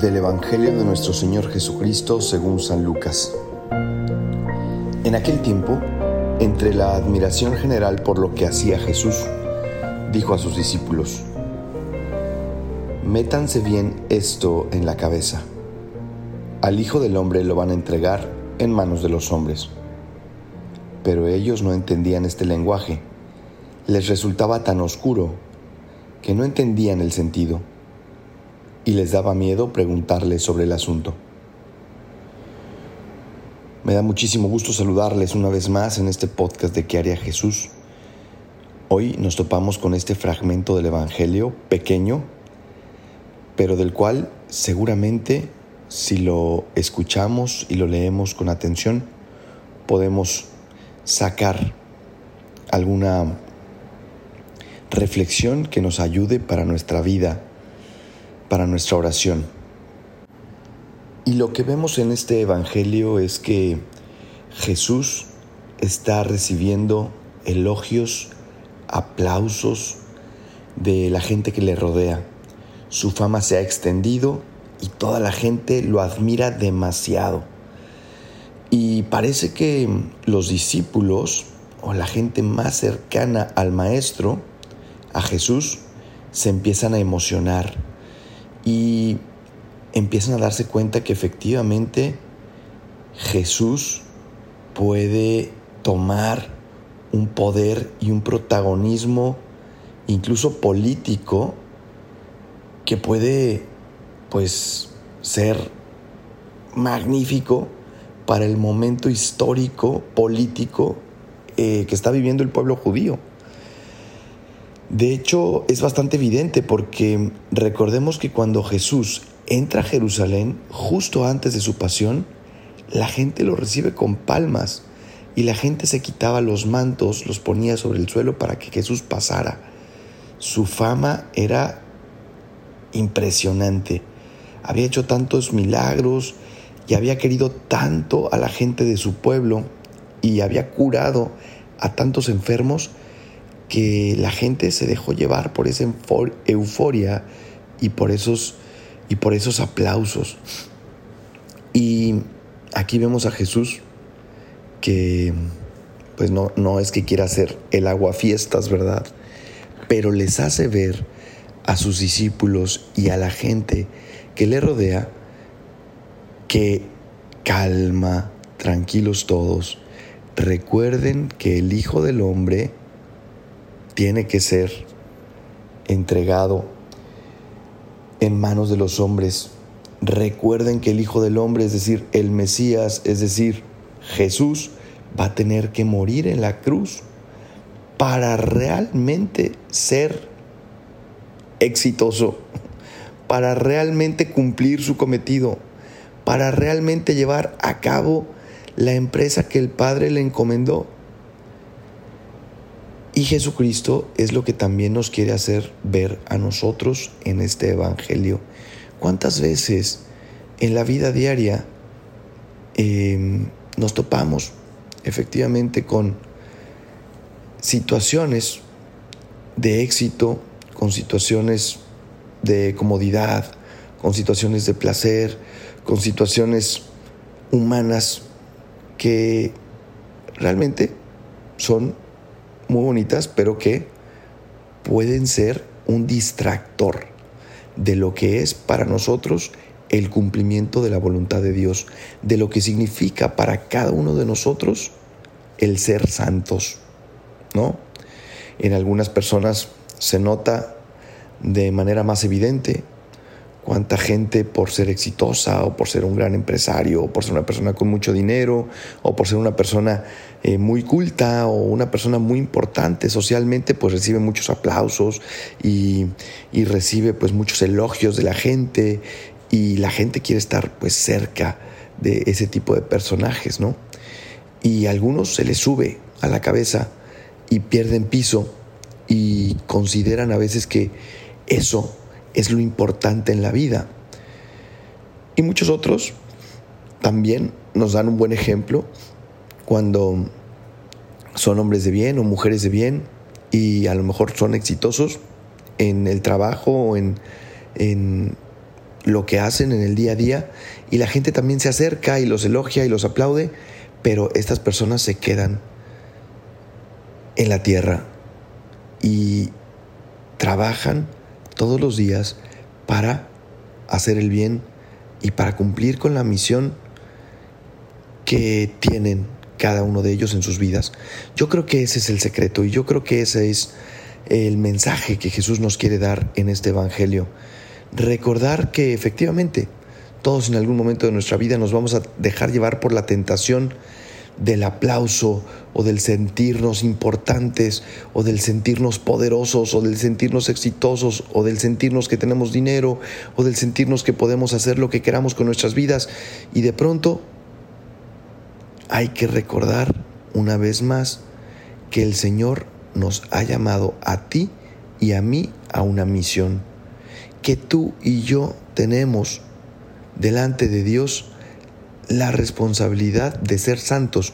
Del Evangelio de nuestro Señor Jesucristo según San Lucas. En aquel tiempo, entre la admiración general por lo que hacía Jesús, dijo a sus discípulos, Métanse bien esto en la cabeza. Al Hijo del Hombre lo van a entregar en manos de los hombres. Pero ellos no entendían este lenguaje. Les resultaba tan oscuro que no entendían el sentido y les daba miedo preguntarles sobre el asunto. Me da muchísimo gusto saludarles una vez más en este podcast de ¿Qué haría Jesús? Hoy nos topamos con este fragmento del Evangelio pequeño, pero del cual seguramente si lo escuchamos y lo leemos con atención, podemos sacar alguna reflexión que nos ayude para nuestra vida, para nuestra oración. Y lo que vemos en este Evangelio es que Jesús está recibiendo elogios, aplausos de la gente que le rodea. Su fama se ha extendido y toda la gente lo admira demasiado. Y parece que los discípulos o la gente más cercana al Maestro, a Jesús, se empiezan a emocionar y empiezan a darse cuenta que efectivamente Jesús puede tomar un poder y un protagonismo incluso político que puede pues ser magnífico para el momento histórico, político eh, que está viviendo el pueblo judío. De hecho, es bastante evidente porque recordemos que cuando Jesús entra a Jerusalén, justo antes de su pasión, la gente lo recibe con palmas y la gente se quitaba los mantos, los ponía sobre el suelo para que Jesús pasara. Su fama era impresionante. Había hecho tantos milagros y había querido tanto a la gente de su pueblo y había curado a tantos enfermos que la gente se dejó llevar por esa euforia y por esos, y por esos aplausos. Y aquí vemos a Jesús que pues no, no es que quiera hacer el agua fiestas, ¿verdad? Pero les hace ver a sus discípulos y a la gente que le rodea que calma, tranquilos todos, recuerden que el Hijo del Hombre tiene que ser entregado en manos de los hombres. Recuerden que el Hijo del Hombre, es decir, el Mesías, es decir, Jesús, va a tener que morir en la cruz para realmente ser exitoso, para realmente cumplir su cometido, para realmente llevar a cabo la empresa que el Padre le encomendó. Y Jesucristo es lo que también nos quiere hacer ver a nosotros en este Evangelio. ¿Cuántas veces en la vida diaria em, nos topamos efectivamente con situaciones de éxito, con situaciones de comodidad, con situaciones de placer, con situaciones humanas que realmente son muy bonitas, pero que pueden ser un distractor de lo que es para nosotros el cumplimiento de la voluntad de Dios, de lo que significa para cada uno de nosotros el ser santos, ¿no? En algunas personas se nota de manera más evidente cuánta gente por ser exitosa o por ser un gran empresario o por ser una persona con mucho dinero o por ser una persona eh, muy culta o una persona muy importante socialmente pues recibe muchos aplausos y, y, recibe pues muchos elogios de la gente y la gente quiere estar pues cerca de ese tipo de personajes, ¿no? Y a algunos se les sube a la cabeza y pierden piso y consideran a veces que eso es lo importante en la vida. Y muchos otros también nos dan un buen ejemplo cuando son hombres de bien o mujeres de bien y a lo mejor son exitosos en el trabajo o en, en lo que hacen en el día a día y la gente también se acerca y los elogia y los aplaude, pero estas personas se quedan en la tierra y trabajan todos los días para hacer el bien y para cumplir con la misión que tienen cada uno de ellos en sus vidas. Yo creo que ese es el secreto y yo creo que ese es el mensaje que Jesús nos quiere dar en este Evangelio. Recordar que efectivamente todos en algún momento de nuestra vida nos vamos a dejar llevar por la tentación del aplauso o del sentirnos importantes o del sentirnos poderosos o del sentirnos exitosos o del sentirnos que tenemos dinero o del sentirnos que podemos hacer lo que queramos con nuestras vidas. Y de pronto hay que recordar una vez más que el Señor nos ha llamado a ti y a mí a una misión, que tú y yo tenemos delante de Dios la responsabilidad de ser santos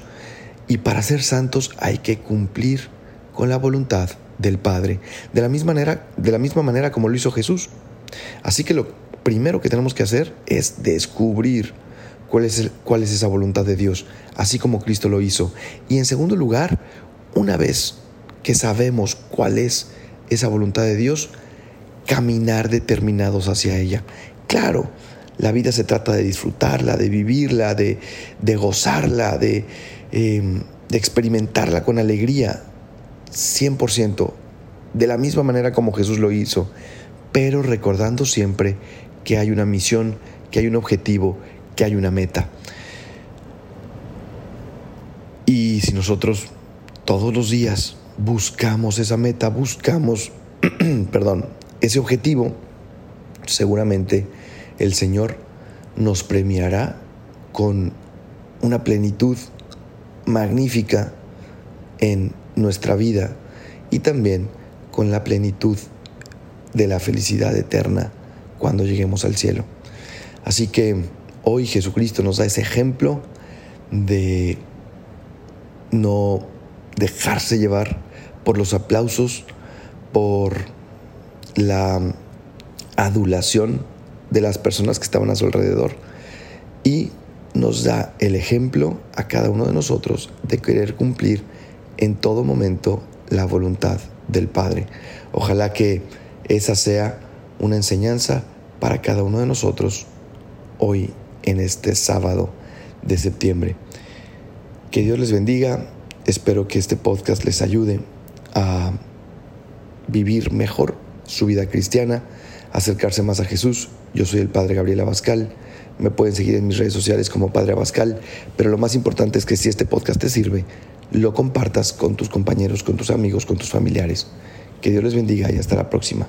y para ser santos hay que cumplir con la voluntad del Padre, de la misma manera, de la misma manera como lo hizo Jesús. Así que lo primero que tenemos que hacer es descubrir cuál es, cuál es esa voluntad de Dios, así como Cristo lo hizo. Y en segundo lugar, una vez que sabemos cuál es esa voluntad de Dios, caminar determinados hacia ella. Claro, la vida se trata de disfrutarla, de vivirla, de, de gozarla, de, em, de experimentarla con alegría, 100%, de la misma manera como Jesús lo hizo, pero recordando siempre que hay una misión, que hay un objetivo, que hay una meta. Y si nosotros todos los días buscamos esa meta, buscamos, perdón, ese objetivo, seguramente el Señor nos premiará con una plenitud magnífica en nuestra vida y también con la plenitud de la felicidad eterna cuando lleguemos al cielo. Así que Hoy Jesucristo nos da ese ejemplo de no dejarse llevar por los aplausos, por la adulación de las personas que estaban a su alrededor y nos da el ejemplo a cada uno de nosotros de querer cumplir en todo momento la voluntad del Padre. Ojalá que esa sea una enseñanza para cada uno de nosotros hoy en este sábado de septiembre. Que Dios les bendiga. Espero que este podcast les ayude a vivir mejor su vida cristiana, acercarse más a Jesús. Yo soy el Padre Gabriel Abascal. Me pueden seguir en mis redes sociales como Padre Abascal, pero lo más importante es que si este podcast te sirve, lo compartas con tus compañeros, con tus amigos, con tus familiares. Que Dios les bendiga y hasta la próxima.